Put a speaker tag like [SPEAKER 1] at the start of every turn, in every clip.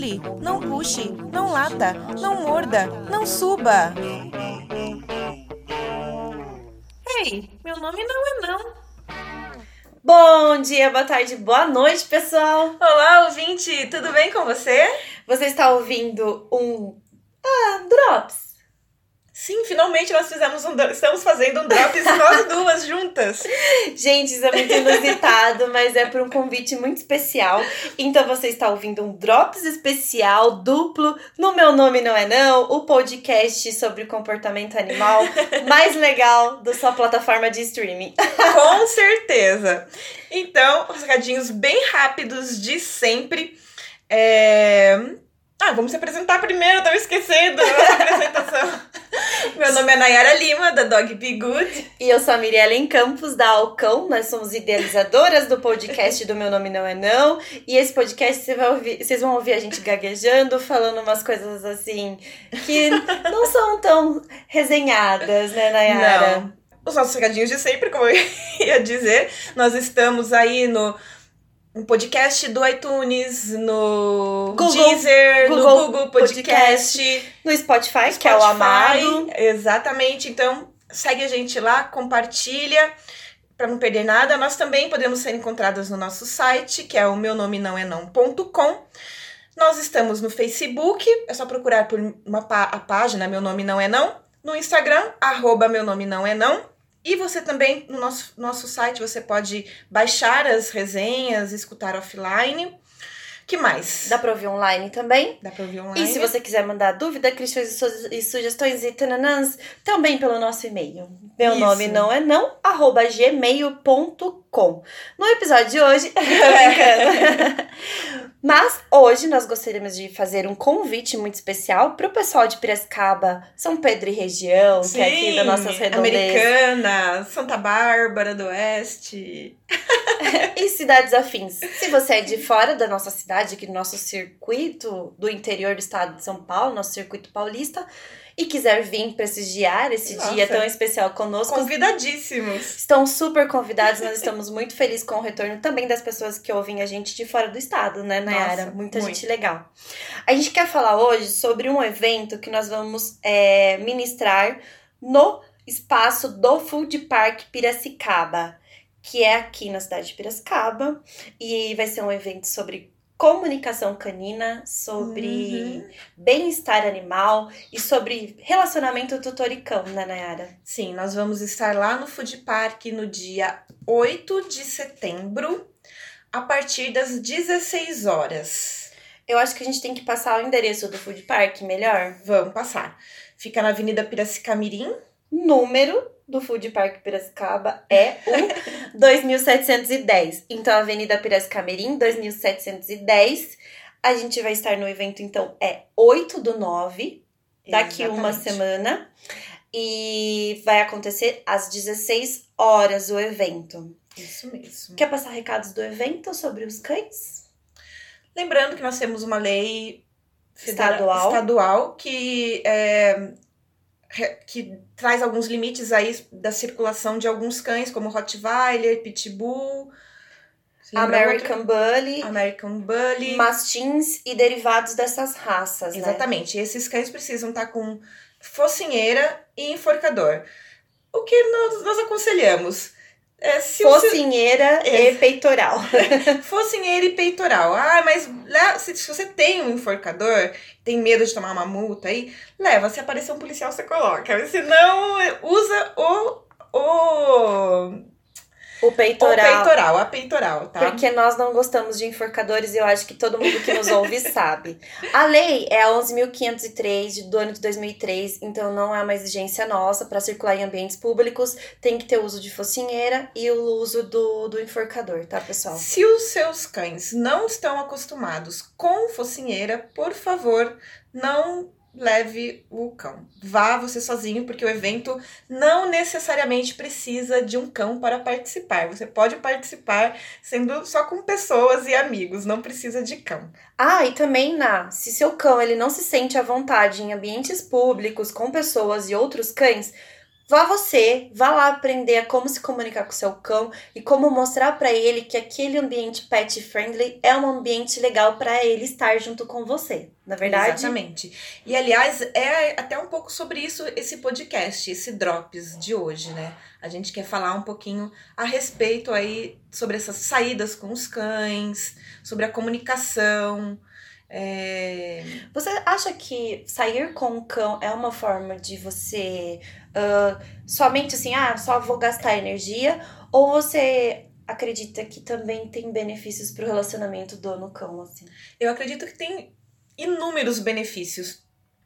[SPEAKER 1] pule, não puxe, não lata, não morda, não suba. Ei, meu nome não é não.
[SPEAKER 2] Bom dia, boa tarde, boa noite, pessoal.
[SPEAKER 1] Olá, ouvinte, tudo bem com você?
[SPEAKER 2] Você está ouvindo um ah, Drops
[SPEAKER 1] Sim, finalmente nós fizemos um estamos fazendo um drops nós duas juntas.
[SPEAKER 2] Gente, isso é muito inusitado, mas é por um convite muito especial. Então você está ouvindo um drops especial duplo no meu nome não é não, o podcast sobre comportamento animal mais legal da sua plataforma de streaming.
[SPEAKER 1] Com certeza. Então, os recadinhos bem rápidos de sempre. É... Ah, vamos se apresentar primeiro, eu tava esquecendo da apresentação. Meu nome é Nayara Lima, da Dog Be Good.
[SPEAKER 2] E eu sou a Miriellen Campos, da Alcão. Nós somos idealizadoras do podcast do Meu Nome Não É Não. E esse podcast você vai ouvir, vocês vão ouvir a gente gaguejando, falando umas coisas assim que não são tão resenhadas, né, Nayara?
[SPEAKER 1] Não. Os nossos recadinhos de sempre, como eu ia dizer. Nós estamos aí no um podcast do iTunes, no Google, Deezer, Google, no Google Podcast,
[SPEAKER 2] podcast, no Spotify, Spotify, que é o amado.
[SPEAKER 1] Exatamente. Então, segue a gente lá, compartilha para não perder nada. Nós também podemos ser encontradas no nosso site, que é o meu nome não é não.com. Nós estamos no Facebook, é só procurar por uma a página Meu Nome Não É Não. No Instagram, arroba Meu Nome Não É Não. E você também, no nosso, nosso site, você pode baixar as resenhas, escutar offline. que mais?
[SPEAKER 2] Dá pra ouvir online também.
[SPEAKER 1] Dá pra ouvir online.
[SPEAKER 2] E se você quiser mandar dúvida, críticas e sugestões e tananãs, também pelo nosso e-mail. Meu Isso. nome não é não, arroba gmail.com. No episódio de hoje, Mas hoje nós gostaríamos de fazer um convite muito especial para o pessoal de Piracicaba, São Pedro e região, Sim, que é aqui da nossa redondezas.
[SPEAKER 1] Americana, Santa Bárbara do Oeste.
[SPEAKER 2] e cidades afins. Se você é de fora da nossa cidade, aqui do nosso circuito do interior do estado de São Paulo, nosso circuito paulista, e quiser vir prestigiar esse Nossa. dia tão especial conosco.
[SPEAKER 1] Convidadíssimos.
[SPEAKER 2] Estão super convidados. Nós estamos muito felizes com o retorno também das pessoas que ouvem a gente de fora do estado, né, Nayara? Nossa, Muita muito. gente legal. A gente quer falar hoje sobre um evento que nós vamos é, ministrar no espaço do Food Park Piracicaba, que é aqui na cidade de Piracicaba. E vai ser um evento sobre comunicação canina, sobre uhum. bem-estar animal e sobre relacionamento tutoricão, né, Nayara?
[SPEAKER 1] Sim, nós vamos estar lá no Food Park no dia 8 de setembro, a partir das 16 horas.
[SPEAKER 2] Eu acho que a gente tem que passar o endereço do Food Park melhor.
[SPEAKER 1] Vamos passar. Fica na Avenida Piracicamirim.
[SPEAKER 2] Número do Food Park Piracicaba é o 2710. Então, Avenida Piracicamirim, 2710. A gente vai estar no evento, então, é 8 do 9, daqui Exatamente. uma semana. E vai acontecer às 16 horas o evento.
[SPEAKER 1] Isso mesmo.
[SPEAKER 2] Quer passar recados do evento sobre os cães?
[SPEAKER 1] Lembrando que nós temos uma lei estadual, estadual que é, que traz alguns limites aí da circulação de alguns cães, como Rottweiler, Pitbull,
[SPEAKER 2] American Bully,
[SPEAKER 1] American Bully,
[SPEAKER 2] Mastins e derivados dessas raças,
[SPEAKER 1] né? Exatamente.
[SPEAKER 2] Né?
[SPEAKER 1] Esses cães precisam estar com focinheira e enforcador. O que nós, nós aconselhamos?
[SPEAKER 2] É, Focinheira e é. peitoral.
[SPEAKER 1] Focinheira e peitoral. Ah, mas se, se você tem um enforcador, tem medo de tomar uma multa aí, leva. Se aparecer um policial, você coloca. Se não, usa o, o
[SPEAKER 2] o peitoral. O
[SPEAKER 1] peitoral, a peitoral, tá?
[SPEAKER 2] Porque nós não gostamos de enforcadores e eu acho que todo mundo que nos ouve sabe. A lei é a 11.503 do ano de 2003, então não é uma exigência nossa para circular em ambientes públicos. Tem que ter o uso de focinheira e o uso do, do enforcador, tá, pessoal?
[SPEAKER 1] Se os seus cães não estão acostumados com focinheira, por favor, não leve o cão. Vá você sozinho, porque o evento não necessariamente precisa de um cão para participar. Você pode participar sendo só com pessoas e amigos, não precisa de cão.
[SPEAKER 2] Ah, e também, na, se seu cão ele não se sente à vontade em ambientes públicos com pessoas e outros cães, Vá você, vá lá aprender a como se comunicar com seu cão e como mostrar para ele que aquele ambiente pet friendly é um ambiente legal para ele estar junto com você. Na verdade?
[SPEAKER 1] Exatamente. E aliás, é até um pouco sobre isso esse podcast, esse drops de hoje, né? A gente quer falar um pouquinho a respeito aí sobre essas saídas com os cães, sobre a comunicação, é...
[SPEAKER 2] Você acha que sair com o cão é uma forma de você uh, somente assim, ah, só vou gastar energia? Ou você acredita que também tem benefícios para o relacionamento dono-cão? Assim?
[SPEAKER 1] Eu acredito que tem inúmeros benefícios.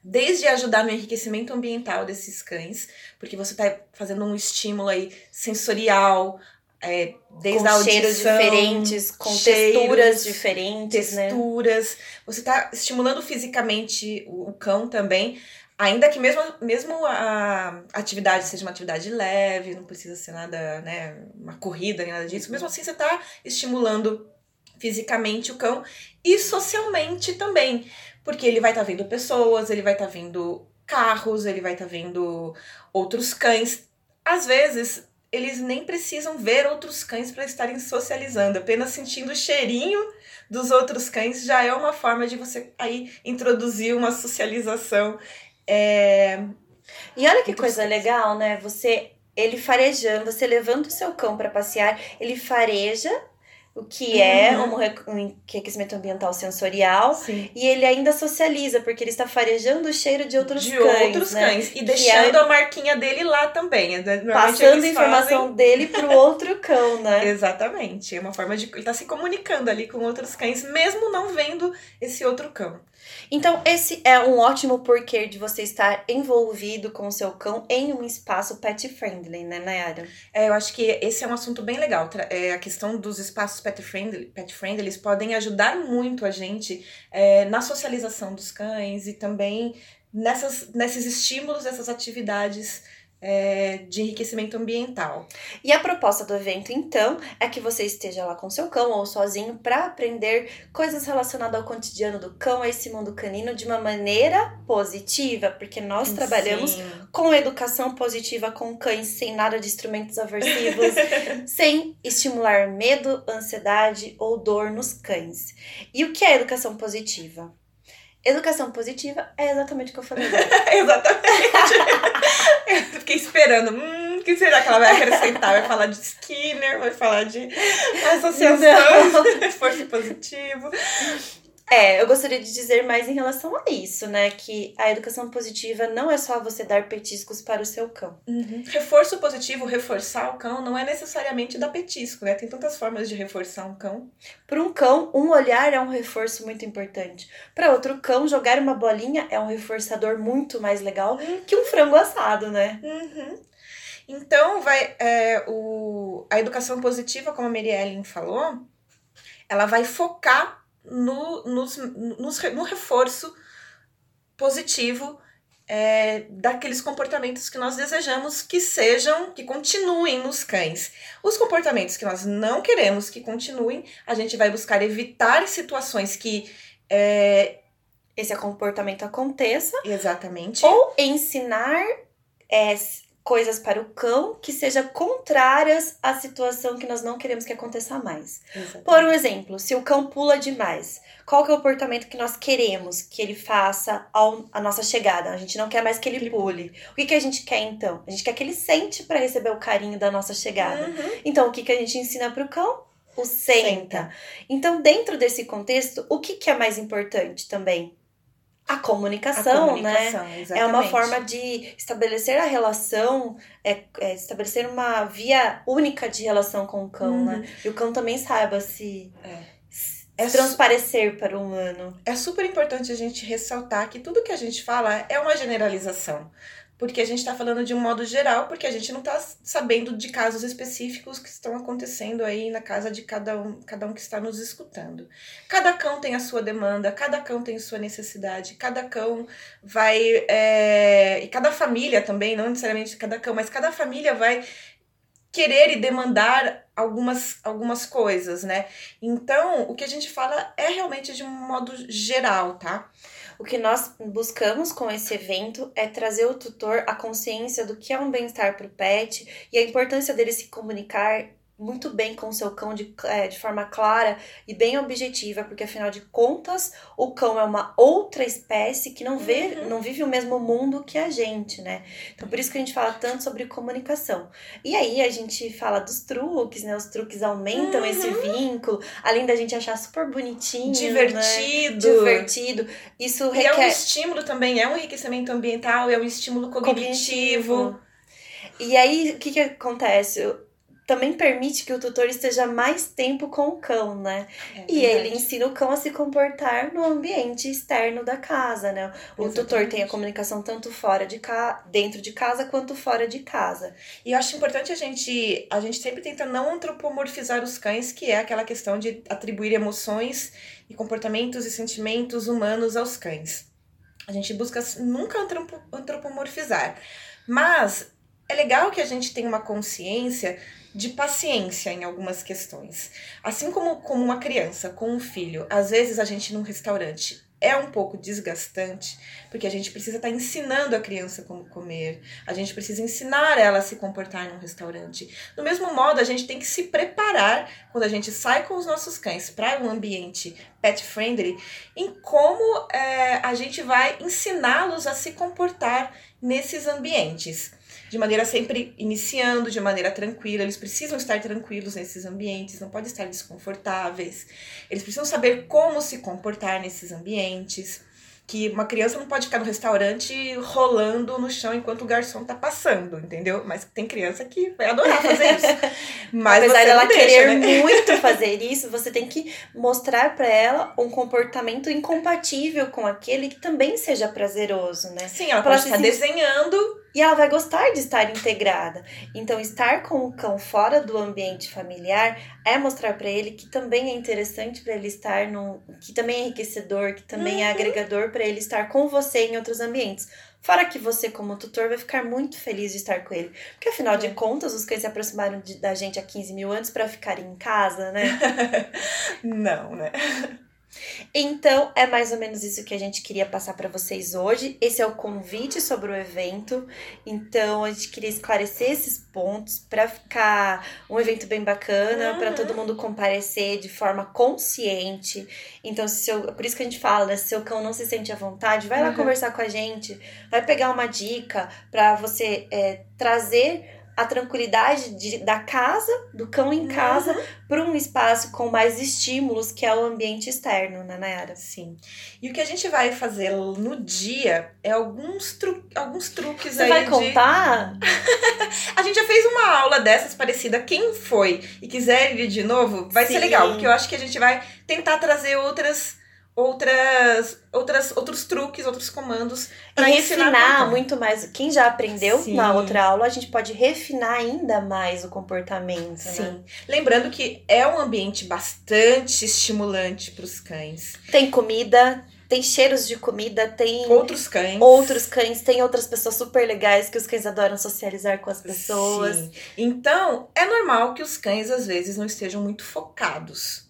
[SPEAKER 1] Desde ajudar no enriquecimento ambiental desses cães, porque você está fazendo um estímulo aí sensorial, é, desde com a audição, cheiros
[SPEAKER 2] diferentes, com cheiros, texturas diferentes,
[SPEAKER 1] né? texturas. Né? Você está estimulando fisicamente o, o, cão também, ainda que mesmo, mesmo a atividade seja uma atividade leve, não precisa ser nada, né, uma corrida nem nada disso. Mesmo assim, você está estimulando fisicamente o cão e socialmente também, porque ele vai estar tá vendo pessoas, ele vai estar tá vendo carros, ele vai estar tá vendo outros cães. Às vezes eles nem precisam ver outros cães para estarem socializando, apenas sentindo o cheirinho dos outros cães já é uma forma de você aí introduzir uma socialização. É...
[SPEAKER 2] E olha que coisa legal, né? Você ele farejando, você levando o seu cão para passear, ele fareja o que é uhum. um enriquecimento ambiental sensorial Sim. e ele ainda socializa porque ele está farejando o cheiro de outros
[SPEAKER 1] de
[SPEAKER 2] cães,
[SPEAKER 1] outros né? cães e deixando é... a marquinha dele lá também
[SPEAKER 2] né? passando a informação fazem... dele para o outro cão né
[SPEAKER 1] exatamente é uma forma de ele está se comunicando ali com outros cães mesmo não vendo esse outro cão
[SPEAKER 2] então, esse é um ótimo porquê de você estar envolvido com o seu cão em um espaço pet friendly, né, Nayara?
[SPEAKER 1] É, eu acho que esse é um assunto bem legal. É, a questão dos espaços pet friendly, pet friendly, eles podem ajudar muito a gente é, na socialização dos cães e também nessas, nesses estímulos, essas atividades é, de enriquecimento ambiental.
[SPEAKER 2] E a proposta do evento, então, é que você esteja lá com seu cão ou sozinho para aprender coisas relacionadas ao cotidiano do cão, a esse mundo canino, de uma maneira positiva, porque nós Sim. trabalhamos com educação positiva com cães, sem nada de instrumentos aversivos, sem estimular medo, ansiedade ou dor nos cães. E o que é educação positiva? Educação positiva é exatamente o que eu falei.
[SPEAKER 1] exatamente. eu fiquei esperando. Hum, o que será que ela vai acrescentar? Vai falar de Skinner, vai falar de associações, esforço positivo.
[SPEAKER 2] É, eu gostaria de dizer mais em relação a isso, né? Que a educação positiva não é só você dar petiscos para o seu cão.
[SPEAKER 1] Uhum. Reforço positivo, reforçar o cão, não é necessariamente dar petisco, né? Tem tantas formas de reforçar um cão.
[SPEAKER 2] Para um cão, um olhar é um reforço muito importante. Para outro cão, jogar uma bolinha é um reforçador muito mais legal uhum. que um frango assado, né?
[SPEAKER 1] Uhum. Então, vai, é, o, a educação positiva, como a Mary Ellen falou, ela vai focar no, nos, nos, no reforço positivo é, daqueles comportamentos que nós desejamos que sejam, que continuem nos cães. Os comportamentos que nós não queremos que continuem, a gente vai buscar evitar situações que é,
[SPEAKER 2] esse comportamento aconteça.
[SPEAKER 1] Exatamente.
[SPEAKER 2] Ou ensinar é, coisas para o cão que sejam contrárias à situação que nós não queremos que aconteça mais. Exatamente. Por um exemplo, se o cão pula demais, qual que é o comportamento que nós queremos que ele faça ao, à nossa chegada? A gente não quer mais que ele pule. O que, que a gente quer então? A gente quer que ele sente para receber o carinho da nossa chegada. Uhum. Então, o que, que a gente ensina para o cão? O senta. senta. Então, dentro desse contexto, o que, que é mais importante também? A comunicação, a comunicação né? Exatamente. É uma forma de estabelecer a relação, é, é, estabelecer uma via única de relação com o cão, né? uhum. né? E o cão também saiba se, é. se é transparecer para o humano.
[SPEAKER 1] É super importante a gente ressaltar que tudo que a gente fala é uma generalização porque a gente está falando de um modo geral, porque a gente não está sabendo de casos específicos que estão acontecendo aí na casa de cada um, cada um que está nos escutando. Cada cão tem a sua demanda, cada cão tem sua necessidade, cada cão vai. É, e cada família também, não necessariamente cada cão, mas cada família vai querer e demandar algumas, algumas coisas, né? Então, o que a gente fala é realmente de um modo geral, tá?
[SPEAKER 2] O que nós buscamos com esse evento é trazer o tutor a consciência do que é um bem-estar para o pet e a importância dele se comunicar muito bem com o seu cão de, é, de forma clara e bem objetiva, porque afinal de contas o cão é uma outra espécie que não vê, uhum. não vive o mesmo mundo que a gente, né? Então por isso que a gente fala tanto sobre comunicação. E aí a gente fala dos truques, né? Os truques aumentam uhum. esse vínculo, além da gente achar super bonitinho,
[SPEAKER 1] divertido,
[SPEAKER 2] né? divertido. Isso
[SPEAKER 1] requer... E é um estímulo também, é um enriquecimento ambiental, é um estímulo cognitivo. cognitivo.
[SPEAKER 2] E aí, o que que acontece? Também permite que o tutor esteja mais tempo com o cão, né? É e ele ensina o cão a se comportar no ambiente externo da casa, né? O Exatamente. tutor tem a comunicação tanto fora de casa, dentro de casa quanto fora de casa.
[SPEAKER 1] E eu acho importante a gente, a gente sempre tenta não antropomorfizar os cães, que é aquela questão de atribuir emoções e comportamentos e sentimentos humanos aos cães. A gente busca nunca antropomorfizar. Mas é legal que a gente tenha uma consciência de paciência em algumas questões. Assim como, como uma criança com um filho, às vezes a gente num restaurante é um pouco desgastante, porque a gente precisa estar tá ensinando a criança como comer, a gente precisa ensinar ela a se comportar num restaurante. Do mesmo modo, a gente tem que se preparar quando a gente sai com os nossos cães para um ambiente pet friendly, em como é, a gente vai ensiná-los a se comportar nesses ambientes de maneira sempre iniciando, de maneira tranquila. Eles precisam estar tranquilos nesses ambientes, não podem estar desconfortáveis. Eles precisam saber como se comportar nesses ambientes que uma criança não pode ficar no restaurante rolando no chão enquanto o garçom tá passando, entendeu? Mas tem criança que vai adorar fazer isso. Mas
[SPEAKER 2] Apesar dela deixa, querer né? muito fazer isso, você tem que mostrar para ela um comportamento incompatível com aquele que também seja prazeroso, né?
[SPEAKER 1] Sim, ela pra pode estar se... desenhando
[SPEAKER 2] e ela vai gostar de estar integrada. Então, estar com o cão fora do ambiente familiar é mostrar para ele que também é interessante para ele estar no, que também é enriquecedor, que também é uhum. é agregador para ele estar com você em outros ambientes. Fora que você, como tutor, vai ficar muito feliz de estar com ele. Porque, afinal de contas, os cães se aproximaram de, da gente há 15 mil anos para ficarem em casa, né?
[SPEAKER 1] Não, né?
[SPEAKER 2] Então, é mais ou menos isso que a gente queria passar para vocês hoje. Esse é o convite sobre o evento. Então, a gente queria esclarecer esses pontos para ficar um evento bem bacana, uhum. para todo mundo comparecer de forma consciente. Então, se seu, por isso que a gente fala, né? se seu cão não se sente à vontade, vai lá uhum. conversar com a gente, vai pegar uma dica para você é, trazer a tranquilidade de, da casa, do cão em casa, uhum. para um espaço com mais estímulos, que é o ambiente externo, né, Nayara?
[SPEAKER 1] Sim. E o que a gente vai fazer no dia é alguns, tru alguns truques
[SPEAKER 2] Você
[SPEAKER 1] aí.
[SPEAKER 2] Você vai contar?
[SPEAKER 1] De... a gente já fez uma aula dessas parecida. Quem foi e quiser ir de novo, vai Sim. ser legal, porque eu acho que a gente vai tentar trazer outras outras, outras, outros truques, outros comandos
[SPEAKER 2] para ensinar, ensinar muito mais. Quem já aprendeu Sim. na outra aula, a gente pode refinar ainda mais o comportamento. Né? Sim. Né?
[SPEAKER 1] Lembrando que é um ambiente bastante estimulante para os cães.
[SPEAKER 2] Tem comida, tem cheiros de comida, tem
[SPEAKER 1] outros cães.
[SPEAKER 2] Outros cães, tem outras pessoas super legais que os cães adoram socializar com as pessoas. Sim.
[SPEAKER 1] Então, é normal que os cães às vezes não estejam muito focados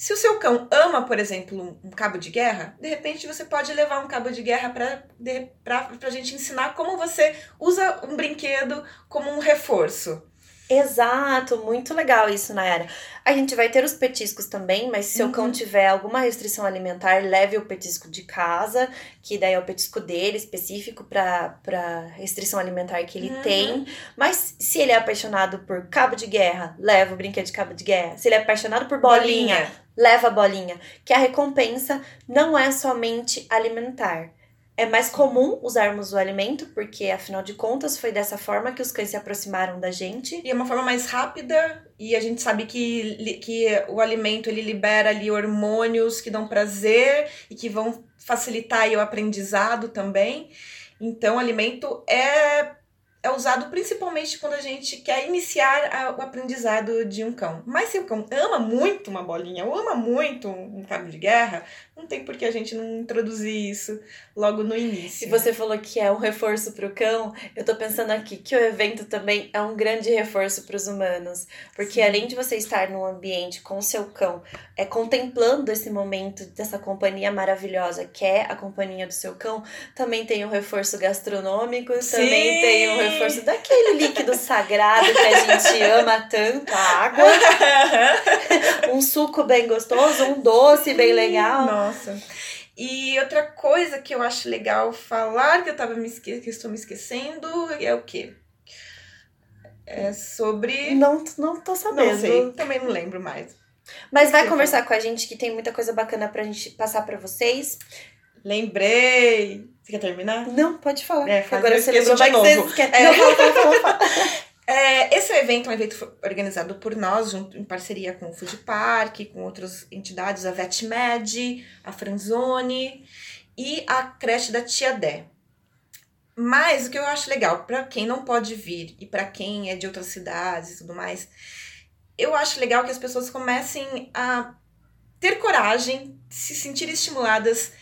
[SPEAKER 1] se o seu cão ama, por exemplo, um cabo de guerra, de repente você pode levar um cabo de guerra para a gente ensinar como você usa um brinquedo como um reforço.
[SPEAKER 2] Exato, muito legal isso, Nayara. A gente vai ter os petiscos também, mas se o uhum. cão tiver alguma restrição alimentar, leve o petisco de casa, que daí é o petisco dele, específico para restrição alimentar que ele uhum. tem. Mas se ele é apaixonado por cabo de guerra, leva o brinquedo de cabo de guerra. Se ele é apaixonado por bolinha, bolinha. Leva a bolinha. Que a recompensa não é somente alimentar é mais comum usarmos o alimento, porque afinal de contas foi dessa forma que os cães se aproximaram da gente.
[SPEAKER 1] E é uma forma mais rápida, e a gente sabe que, que o alimento ele libera ali hormônios que dão prazer e que vão facilitar o aprendizado também. Então, alimento é é usado principalmente quando a gente quer iniciar o aprendizado de um cão. Mas se o cão ama muito uma bolinha, ou ama muito um cabo de guerra, não tem por que a gente não introduzir isso logo no início.
[SPEAKER 2] E você falou que é um reforço para o cão, eu tô pensando aqui que o evento também é um grande reforço para os humanos. Porque Sim. além de você estar num ambiente com o seu cão, é contemplando esse momento dessa companhia maravilhosa que é a companhia do seu cão, também tem um reforço gastronômico, Sim. também tem um reforço daquele líquido sagrado que a gente ama tanto, a água. um suco bem gostoso, um doce bem legal.
[SPEAKER 1] Nossa. E outra coisa que eu acho legal falar, que eu tava me esque... que estou me esquecendo, é o quê? É sobre.
[SPEAKER 2] Não, não tô sabendo.
[SPEAKER 1] Não sei, também não lembro mais.
[SPEAKER 2] Mas vai conversar com a gente que tem muita coisa bacana pra gente passar pra vocês.
[SPEAKER 1] Lembrei! Você quer terminar?
[SPEAKER 2] Não, pode falar.
[SPEAKER 1] É, Agora você lembrou, vai novo. que você quer. É. Não, fala, fala, fala. Evento é um evento organizado por nós, junto, em parceria com o Fuji Park, com outras entidades, a VetMed, a Franzone e a creche da Tia Dé. Mas o que eu acho legal, para quem não pode vir e para quem é de outras cidades e tudo mais, eu acho legal que as pessoas comecem a ter coragem, se sentir estimuladas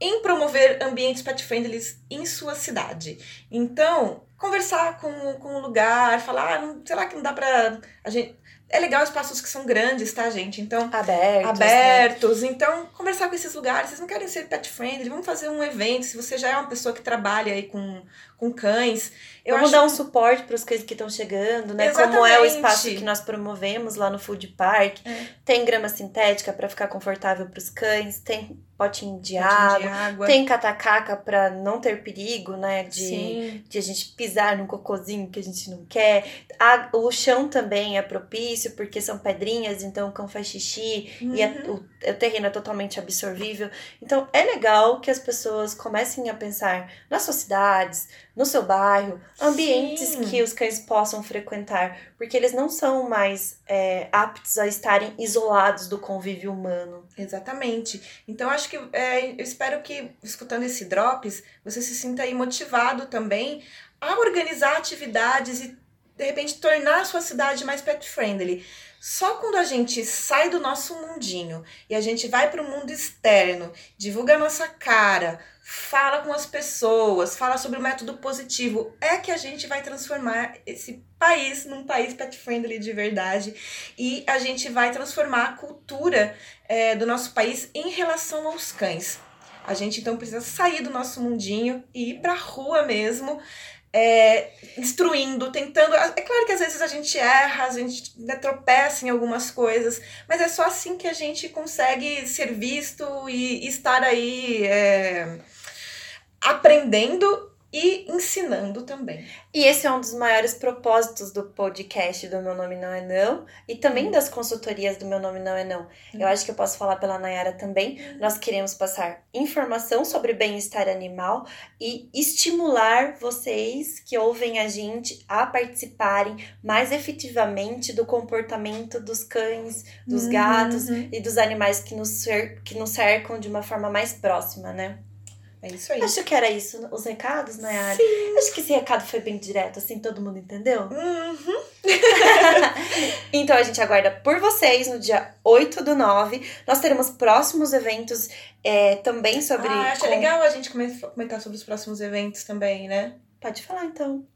[SPEAKER 1] em promover ambientes pet friendly em sua cidade. Então, conversar com, com o lugar, falar, ah, não, será que não dá pra a gente é legal espaços que são grandes, tá, gente? Então.
[SPEAKER 2] Abertos.
[SPEAKER 1] Abertos. Né? Então, conversar com esses lugares. Vocês não querem ser pet friendly? Vamos fazer um evento. Se você já é uma pessoa que trabalha aí com, com cães.
[SPEAKER 2] Eu Vamos acho... dar um suporte para os cães que estão chegando, né? Exatamente. Como é o espaço que nós promovemos lá no Food Park. É. Tem grama sintética para ficar confortável para os cães. Tem potinho de, potinho água, de água. Tem catacaca para não ter perigo, né? De, de a gente pisar num cocôzinho que a gente não quer. A, o chão também é propício, porque são pedrinhas, então o cão faz xixi uhum. e a, o, o terreno é totalmente absorvível. Então é legal que as pessoas comecem a pensar nas suas cidades, no seu bairro, ambientes Sim. que os cães possam frequentar, porque eles não são mais é, aptos a estarem isolados do convívio humano.
[SPEAKER 1] Exatamente. Então, acho que é, eu espero que, escutando esse Drops, você se sinta aí motivado também a organizar atividades e, de repente, tornar a sua cidade mais pet friendly. Só quando a gente sai do nosso mundinho e a gente vai para o mundo externo, divulga a nossa cara, fala com as pessoas, fala sobre o método positivo, é que a gente vai transformar esse país num país pet friendly de verdade e a gente vai transformar a cultura é, do nosso país em relação aos cães. A gente então precisa sair do nosso mundinho e ir para a rua mesmo é, instruindo, tentando. É claro que às vezes a gente erra, a gente tropeça em algumas coisas, mas é só assim que a gente consegue ser visto e estar aí é, aprendendo e ensinando também.
[SPEAKER 2] E esse é um dos maiores propósitos do podcast do Meu Nome Não É Não e também uhum. das consultorias do Meu Nome Não É Não. Eu acho que eu posso falar pela Nayara também. Uhum. Nós queremos passar informação sobre bem-estar animal e estimular vocês que ouvem a gente a participarem mais efetivamente do comportamento dos cães, dos uhum. gatos e dos animais que nos, que nos cercam de uma forma mais próxima, né?
[SPEAKER 1] É isso aí.
[SPEAKER 2] Acho que era isso, os recados, Nayara. Sim. Acho que esse recado foi bem direto, assim, todo mundo entendeu?
[SPEAKER 1] Uhum.
[SPEAKER 2] então a gente aguarda por vocês no dia 8 do 9. Nós teremos próximos eventos é, também sobre.
[SPEAKER 1] Ah, acho com... legal a gente comentar sobre os próximos eventos também, né?
[SPEAKER 2] Pode falar então.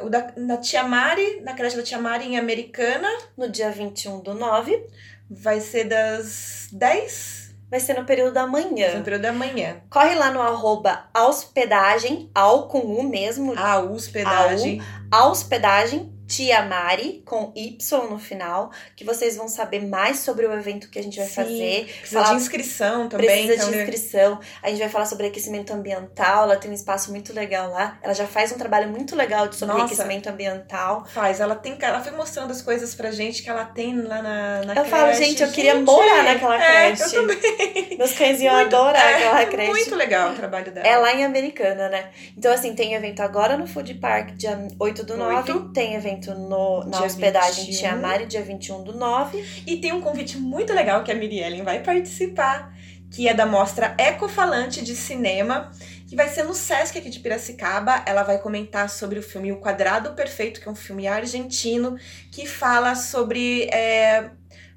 [SPEAKER 1] O da, da Tia Mari, na creche da Tia Mari em Americana.
[SPEAKER 2] No dia 21 do 9.
[SPEAKER 1] Vai ser das 10
[SPEAKER 2] Vai ser no período da manhã.
[SPEAKER 1] No período da manhã.
[SPEAKER 2] Corre lá no arroba hospedagem, ao com U mesmo.
[SPEAKER 1] A hospedagem.
[SPEAKER 2] A hospedagem Tia Mari, com Y no final, que vocês vão saber mais sobre o evento que a gente vai Sim, fazer.
[SPEAKER 1] Precisa falar, de inscrição também.
[SPEAKER 2] Precisa então, de né? inscrição. A gente vai falar sobre aquecimento ambiental, ela tem um espaço muito legal lá. Ela já faz um trabalho muito legal de sobre Nossa, aquecimento ambiental.
[SPEAKER 1] Faz, ela tem, ela foi mostrando as coisas pra gente que ela tem lá na, na
[SPEAKER 2] eu creche. Eu falo, gente, eu queria morar naquela é, creche.
[SPEAKER 1] Eu também.
[SPEAKER 2] Meus cães iam muito, adorar é, aquela creche.
[SPEAKER 1] Muito legal o trabalho dela.
[SPEAKER 2] É lá em Americana, né? Então, assim, tem evento agora no Food Park, dia 8 do 9. 8. Tem evento no, na na hospedagem 21. Tia Mari, dia 21 do 9.
[SPEAKER 1] E tem um convite muito legal que a Miriellen vai participar, que é da mostra Ecofalante de Cinema, que vai ser no Sesc aqui de Piracicaba. Ela vai comentar sobre o filme O Quadrado Perfeito, que é um filme argentino que fala sobre. É,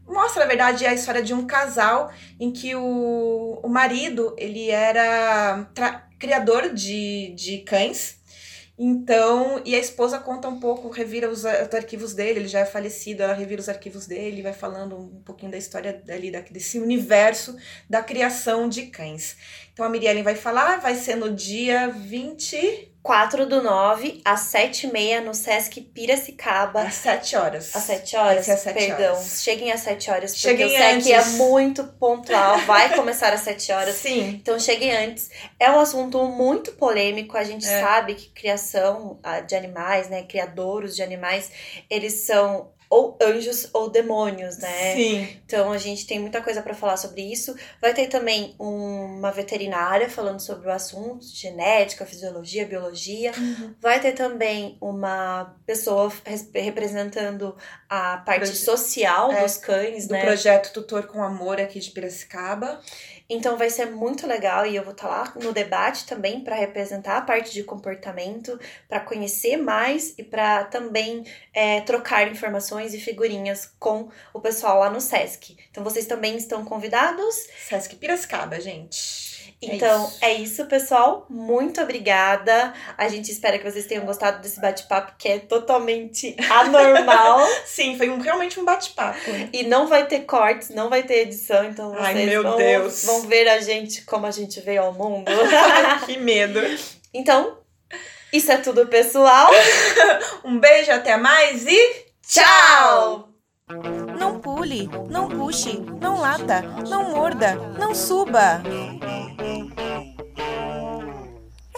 [SPEAKER 1] mostra, na verdade, a história de um casal em que o, o marido ele era criador de, de cães então, e a esposa conta um pouco, revira os, os, arquivos dele, ele já é falecido, ela revira os arquivos dele, vai falando um pouquinho da história dali, desse universo da criação de cães. Então a Mirielle vai falar, vai ser no dia 20.
[SPEAKER 2] 4 do 9, às 7 e meia, no Sesc Piracicaba.
[SPEAKER 1] Às 7 horas.
[SPEAKER 2] Às 7 horas,
[SPEAKER 1] às 7
[SPEAKER 2] perdão.
[SPEAKER 1] Horas.
[SPEAKER 2] Cheguem às 7 horas, porque
[SPEAKER 1] cheguem
[SPEAKER 2] o Sesc
[SPEAKER 1] antes.
[SPEAKER 2] é muito pontual, vai começar às 7 horas.
[SPEAKER 1] Sim.
[SPEAKER 2] Então cheguem antes. É um assunto muito polêmico, a gente é. sabe que criação ah, de animais, né, criadouros de animais, eles são ou anjos ou demônios, né?
[SPEAKER 1] Sim.
[SPEAKER 2] Então a gente tem muita coisa para falar sobre isso. Vai ter também uma veterinária falando sobre o assunto, genética, fisiologia, biologia.
[SPEAKER 1] Uhum.
[SPEAKER 2] Vai ter também uma pessoa representando a parte Proje social é, dos cães,
[SPEAKER 1] do
[SPEAKER 2] né?
[SPEAKER 1] Do projeto Tutor com Amor aqui de Piracicaba.
[SPEAKER 2] Então vai ser muito legal e eu vou estar tá lá no debate também para representar a parte de comportamento, para conhecer mais e para também é, trocar informações e figurinhas com o pessoal lá no SESC. Então vocês também estão convidados.
[SPEAKER 1] SESC Piracicaba, gente.
[SPEAKER 2] Então, é isso. é isso. pessoal. Muito obrigada. A gente espera que vocês tenham gostado desse bate-papo que é totalmente anormal.
[SPEAKER 1] Sim, foi um, realmente um bate-papo.
[SPEAKER 2] E não vai ter cortes, não vai ter edição, então vocês
[SPEAKER 1] Ai, meu
[SPEAKER 2] vão,
[SPEAKER 1] Deus.
[SPEAKER 2] vão ver a gente como a gente veio ao mundo.
[SPEAKER 1] que medo.
[SPEAKER 2] Então, isso é tudo, pessoal.
[SPEAKER 1] um beijo, até mais e tchau!
[SPEAKER 3] Não pule, não puxe, não lata, não morda, não suba.